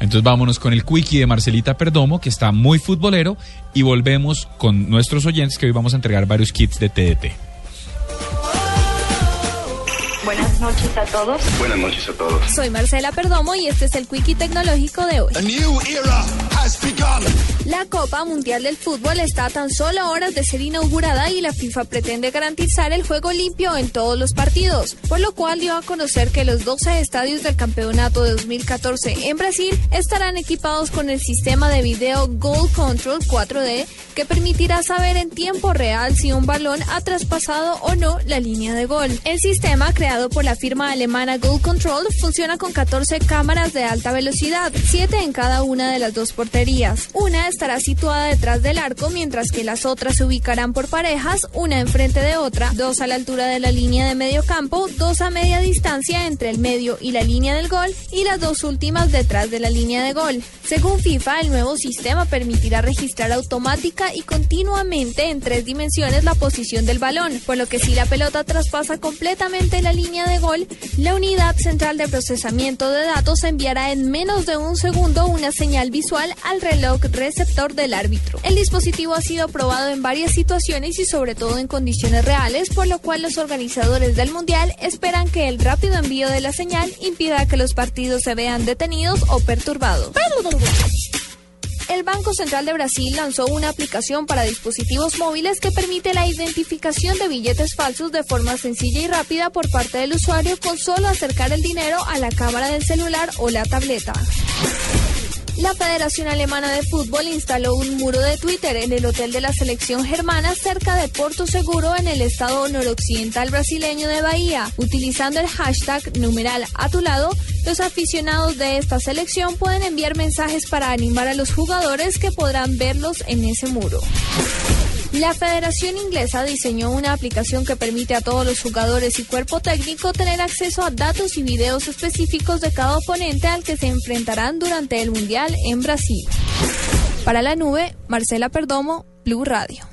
Entonces vámonos con el quickie de Marcelita Perdomo, que está muy futbolero, y volvemos con nuestros oyentes que hoy vamos a entregar varios kits de TDT. Buenas noches a todos. Buenas noches a todos. Soy Marcela Perdomo y este es el Quickie Tecnológico de hoy. A new era has begun. La Copa Mundial del Fútbol está a tan solo horas de ser inaugurada y la FIFA pretende garantizar el juego limpio en todos los partidos, por lo cual dio a conocer que los 12 estadios del campeonato de 2014 en Brasil estarán equipados con el sistema de video Goal Control 4D que permitirá saber en tiempo real si un balón ha traspasado o no la línea de gol. El sistema creado por la firma alemana Goal Control funciona con 14 cámaras de alta velocidad, 7 en cada una de las dos porterías. Una estará situada detrás del arco, mientras que las otras se ubicarán por parejas, una enfrente de otra, dos a la altura de la línea de medio campo, dos a media distancia entre el medio y la línea del gol, y las dos últimas detrás de la línea de gol. Según FIFA, el nuevo sistema permitirá registrar automática y continuamente en tres dimensiones la posición del balón, por lo que si la pelota traspasa completamente la línea de gol, la unidad central de procesamiento de datos enviará en menos de un segundo una señal visual al reloj del árbitro. El dispositivo ha sido probado en varias situaciones y sobre todo en condiciones reales, por lo cual los organizadores del Mundial esperan que el rápido envío de la señal impida que los partidos se vean detenidos o perturbados. El Banco Central de Brasil lanzó una aplicación para dispositivos móviles que permite la identificación de billetes falsos de forma sencilla y rápida por parte del usuario con solo acercar el dinero a la cámara del celular o la tableta. La Federación Alemana de Fútbol instaló un muro de Twitter en el hotel de la selección germana cerca de Porto Seguro en el estado noroccidental brasileño de Bahía. Utilizando el hashtag numeral a tu lado, los aficionados de esta selección pueden enviar mensajes para animar a los jugadores que podrán verlos en ese muro. La Federación Inglesa diseñó una aplicación que permite a todos los jugadores y cuerpo técnico tener acceso a datos y videos específicos de cada oponente al que se enfrentarán durante el Mundial en Brasil. Para la nube, Marcela Perdomo, Blue Radio.